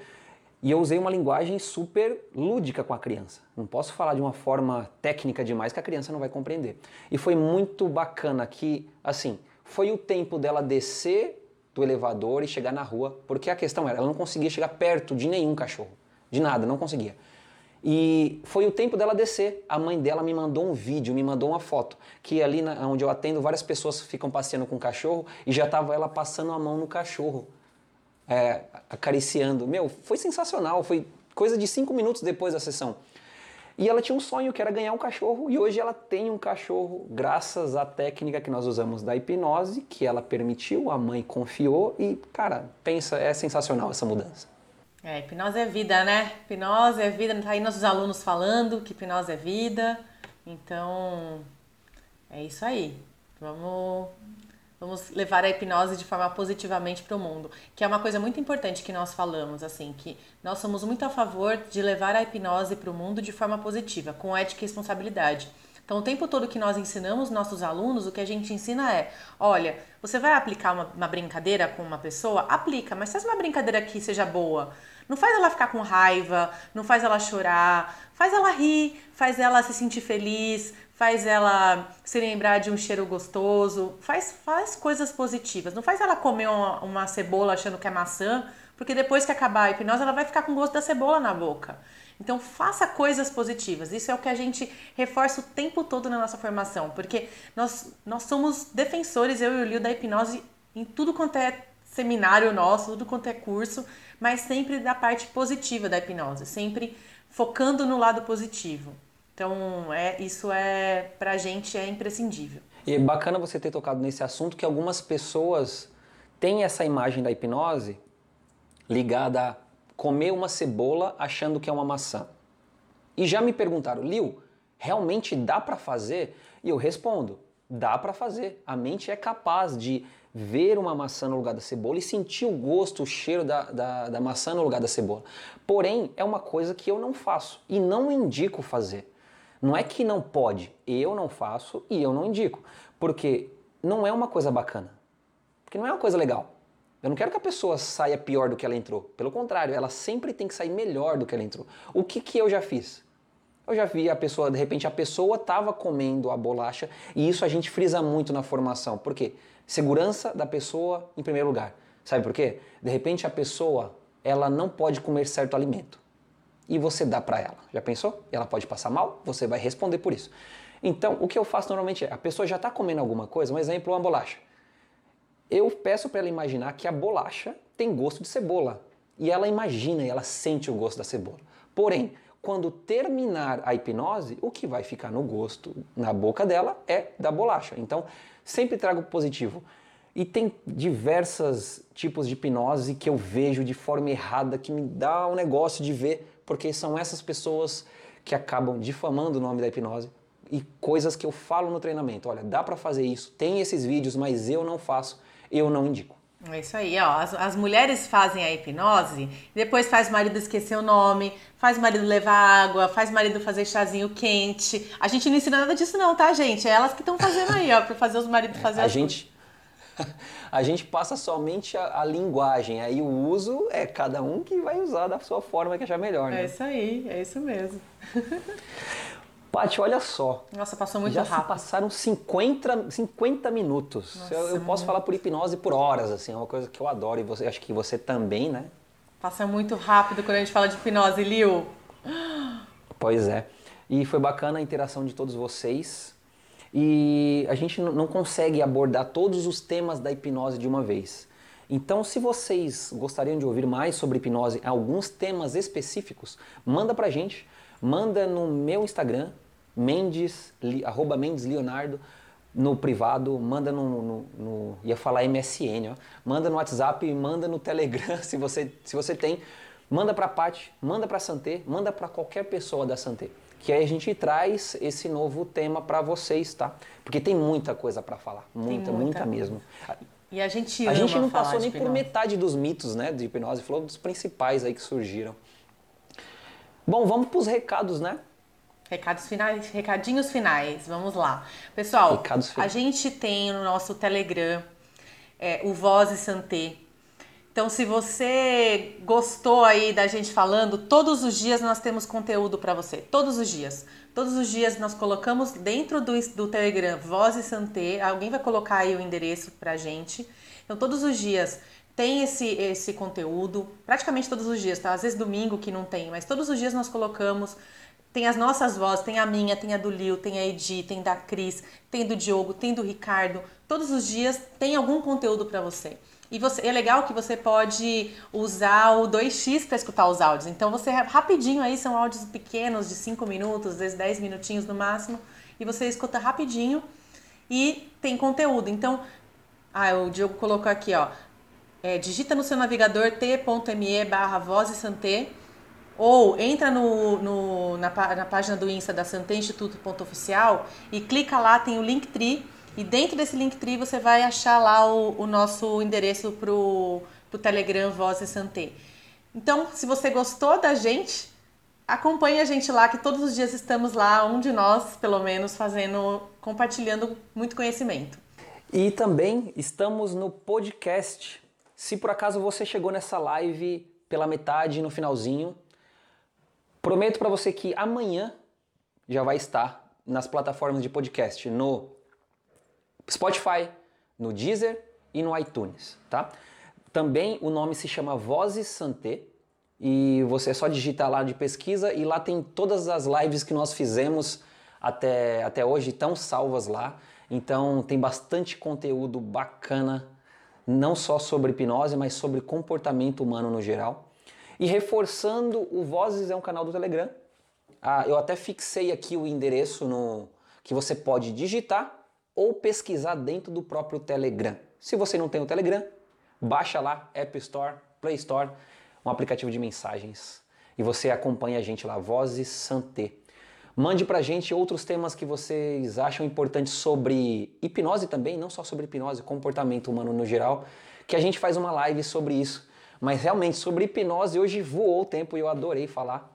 Speaker 1: E eu usei uma linguagem super lúdica com a criança. Não posso falar de uma forma técnica demais que a criança não vai compreender. E foi muito bacana que, assim, foi o tempo dela descer do elevador e chegar na rua, porque a questão era, ela não conseguia chegar perto de nenhum cachorro, de nada, não conseguia. E foi o tempo dela descer. A mãe dela me mandou um vídeo, me mandou uma foto, que ali na, onde eu atendo, várias pessoas ficam passeando com o cachorro e já estava ela passando a mão no cachorro, é, acariciando. Meu, foi sensacional, foi coisa de cinco minutos depois da sessão. E ela tinha um sonho que era ganhar um cachorro e hoje ela tem um cachorro graças à técnica que nós usamos da hipnose, que ela permitiu, a mãe confiou e, cara, pensa, é sensacional essa mudança.
Speaker 2: É, hipnose é vida, né? Hipnose é vida, tá aí nossos alunos falando que hipnose é vida. Então, É isso aí. Vamos Vamos levar a hipnose de forma positivamente para o mundo, que é uma coisa muito importante que nós falamos, assim, que nós somos muito a favor de levar a hipnose para o mundo de forma positiva, com ética e responsabilidade. Então, o tempo todo que nós ensinamos nossos alunos, o que a gente ensina é: olha, você vai aplicar uma, uma brincadeira com uma pessoa? Aplica, mas faz uma brincadeira que seja boa. Não faz ela ficar com raiva, não faz ela chorar, faz ela rir, faz ela se sentir feliz, faz ela se lembrar de um cheiro gostoso, faz, faz coisas positivas. Não faz ela comer uma, uma, cebola achando que é maçã, porque depois que acabar a hipnose ela vai ficar com gosto da cebola na boca. Então faça coisas positivas. Isso é o que a gente reforça o tempo todo na nossa formação, porque nós, nós somos defensores, eu e o Lio, da hipnose em tudo quanto é seminário nosso, tudo quanto é curso, mas sempre da parte positiva da hipnose, sempre focando no lado positivo. Então, é, isso é pra gente é imprescindível.
Speaker 1: E é bacana você ter tocado nesse assunto que algumas pessoas têm essa imagem da hipnose ligada a comer uma cebola achando que é uma maçã. E já me perguntaram, Liu, realmente dá para fazer? E eu respondo, dá para fazer. A mente é capaz de ver uma maçã no lugar da cebola e sentir o gosto, o cheiro da, da, da maçã no lugar da cebola. Porém, é uma coisa que eu não faço e não indico fazer. Não é que não pode, eu não faço e eu não indico, porque não é uma coisa bacana, porque não é uma coisa legal. Eu não quero que a pessoa saia pior do que ela entrou. Pelo contrário, ela sempre tem que sair melhor do que ela entrou. O que, que eu já fiz? Eu já vi a pessoa, de repente, a pessoa estava comendo a bolacha, e isso a gente frisa muito na formação. Por quê? Segurança da pessoa em primeiro lugar. Sabe por quê? De repente, a pessoa ela não pode comer certo alimento e você dá para ela. Já pensou? Ela pode passar mal, você vai responder por isso. Então, o que eu faço normalmente é, a pessoa já está comendo alguma coisa, um exemplo, uma bolacha. Eu peço para ela imaginar que a bolacha tem gosto de cebola. E ela imagina e ela sente o gosto da cebola. Porém, quando terminar a hipnose, o que vai ficar no gosto, na boca dela, é da bolacha. Então, sempre trago positivo. E tem diversos tipos de hipnose que eu vejo de forma errada, que me dá um negócio de ver porque são essas pessoas que acabam difamando o nome da hipnose e coisas que eu falo no treinamento. Olha, dá para fazer isso, tem esses vídeos, mas eu não faço, eu não indico.
Speaker 2: É isso aí, ó. As, as mulheres fazem a hipnose, depois faz o marido esquecer o nome, faz o marido levar água, faz o marido fazer chazinho quente. A gente não ensina nada disso, não, tá, gente? É elas que estão fazendo aí, ó, pra fazer os maridos fazer
Speaker 1: a gente a gente passa somente a, a, linguagem, aí o uso é cada um que vai usar da sua forma que achar melhor, né?
Speaker 2: É isso aí, é isso mesmo.
Speaker 1: Paty, olha só.
Speaker 2: Nossa, passou muito
Speaker 1: já
Speaker 2: rápido.
Speaker 1: Já passaram 50, 50 minutos. Nossa, eu, eu posso falar por hipnose por horas, assim, é uma coisa que eu adoro e você, acho que você também, né?
Speaker 2: Passa muito rápido quando a gente fala de hipnose, Liu.
Speaker 1: Pois é. E foi bacana a interação de todos vocês e a gente não consegue abordar todos os temas da hipnose de uma vez. Então, se vocês gostariam de ouvir mais sobre hipnose, alguns temas específicos, manda pra gente, manda no meu Instagram, Mendes, arroba Mendes Leonardo, no privado, manda no, no, no, ia falar MSN, ó, manda no WhatsApp, manda no Telegram, se você, se você tem, manda pra Paty, manda pra Santé, manda pra qualquer pessoa da Santé que aí a gente traz esse novo tema para vocês, tá? Porque tem muita coisa para falar, muita, muita, muita, mesmo.
Speaker 2: E a gente
Speaker 1: A gente não passou nem por metade dos mitos, né, de hipnose, falou dos principais aí que surgiram. Bom, vamos para os recados, né?
Speaker 2: Recados finais, recadinhos finais, vamos lá. Pessoal, a gente tem no nosso Telegram é, o Voz e Santé, então, se você gostou aí da gente falando, todos os dias nós temos conteúdo para você. Todos os dias. Todos os dias nós colocamos dentro do, do Telegram Voz e Santé. Alguém vai colocar aí o endereço pra gente. Então, todos os dias tem esse, esse conteúdo. Praticamente todos os dias, tá? Às vezes domingo que não tem, mas todos os dias nós colocamos. Tem as nossas vozes, tem a minha, tem a do Lil, tem a Edi, tem da Cris, tem do Diogo, tem do Ricardo. Todos os dias tem algum conteúdo para você. E você, é legal que você pode usar o 2x para escutar os áudios. Então você rapidinho aí, são áudios pequenos de 5 minutos, às vezes 10 minutinhos no máximo, e você escuta rapidinho e tem conteúdo. Então, ah, o Diogo colocou aqui, ó. É, digita no seu navegador t.me barra voz santé Ou entra no, no na, na, página do Insta da Santé Instituto.oficial e clica lá, tem o Linktree. E dentro desse Linktree você vai achar lá o, o nosso endereço pro, pro Telegram Voz e Santé. Então, se você gostou da gente, acompanhe a gente lá, que todos os dias estamos lá, um de nós, pelo menos, fazendo, compartilhando muito conhecimento.
Speaker 1: E também estamos no podcast. Se por acaso você chegou nessa live pela metade, no finalzinho, prometo para você que amanhã já vai estar nas plataformas de podcast, no Spotify, no Deezer e no iTunes, tá? Também o nome se chama Vozes Santé e você só digita lá de pesquisa e lá tem todas as lives que nós fizemos até, até hoje, estão salvas lá. Então tem bastante conteúdo bacana, não só sobre hipnose, mas sobre comportamento humano no geral. E reforçando, o Vozes é um canal do Telegram. Ah, eu até fixei aqui o endereço no que você pode digitar ou pesquisar dentro do próprio Telegram. Se você não tem o Telegram, baixa lá App Store, Play Store, um aplicativo de mensagens e você acompanha a gente lá, Vozes Santé. Mande pra gente outros temas que vocês acham importantes sobre hipnose também, não só sobre hipnose, comportamento humano no geral, que a gente faz uma live sobre isso. Mas realmente, sobre hipnose, hoje voou o tempo e eu adorei falar.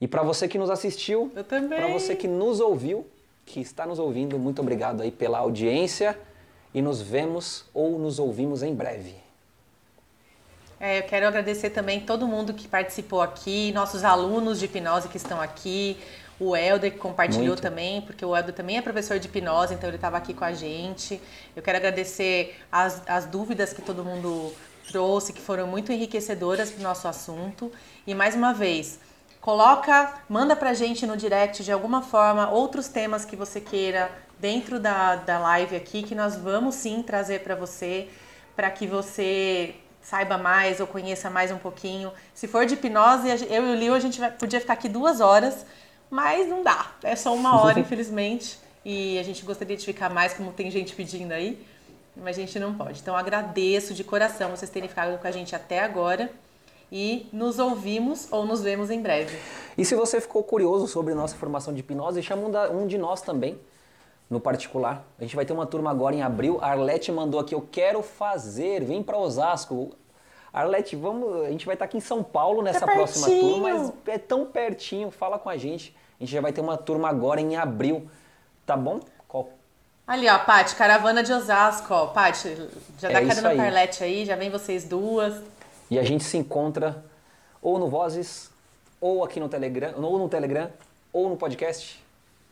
Speaker 1: E para você que nos assistiu, para você que nos ouviu, que está nos ouvindo, muito obrigado aí pela audiência e nos vemos ou nos ouvimos em breve.
Speaker 2: É, eu quero agradecer também todo mundo que participou aqui, nossos alunos de hipnose que estão aqui, o Helder que compartilhou Muito. também, porque o Helder também é professor de hipnose, então ele estava aqui com a gente. Eu quero agradecer as, as dúvidas que todo mundo trouxe, que foram muito enriquecedoras para o nosso assunto. E mais uma vez, coloca, manda para a gente no direct de alguma forma outros temas que você queira dentro da, da live aqui, que nós vamos sim trazer para você, para que você saiba mais ou conheça mais um pouquinho. Se for de hipnose, eu e o Lio a gente vai, podia ficar aqui duas horas mas não dá. É só uma hora, infelizmente. E a gente gostaria de ficar mais, como tem gente pedindo aí, mas a gente não pode. Então agradeço de coração vocês terem ficado com a gente até agora e nos ouvimos ou nos vemos em breve.
Speaker 1: E se você ficou curioso sobre nossa formação de hipnose, chama um de nós também, no particular. A gente vai ter uma turma agora em abril. A Arlete mandou aqui, eu quero fazer, vem para Osasco. Arlete, vamos, a gente vai estar aqui em São Paulo nessa próxima turma, mas é tão pertinho, fala com a gente. A gente já vai ter uma turma agora em abril, tá bom? Qual?
Speaker 2: Ali, ó, Paty, caravana de Osasco, ó. Paty, já dá é carona pra Arlete aí, já vem vocês duas.
Speaker 1: E a gente se encontra ou no Vozes, ou aqui no Telegram, ou no Telegram, ou no podcast,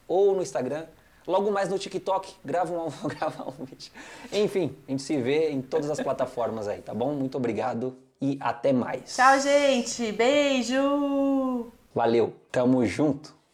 Speaker 1: ou no Instagram. Logo mais no TikTok, grava um, grava um vídeo. Enfim, a gente se vê em todas as plataformas aí, tá bom? Muito obrigado e até mais.
Speaker 2: Tchau, gente. Beijo.
Speaker 1: Valeu. Tamo junto.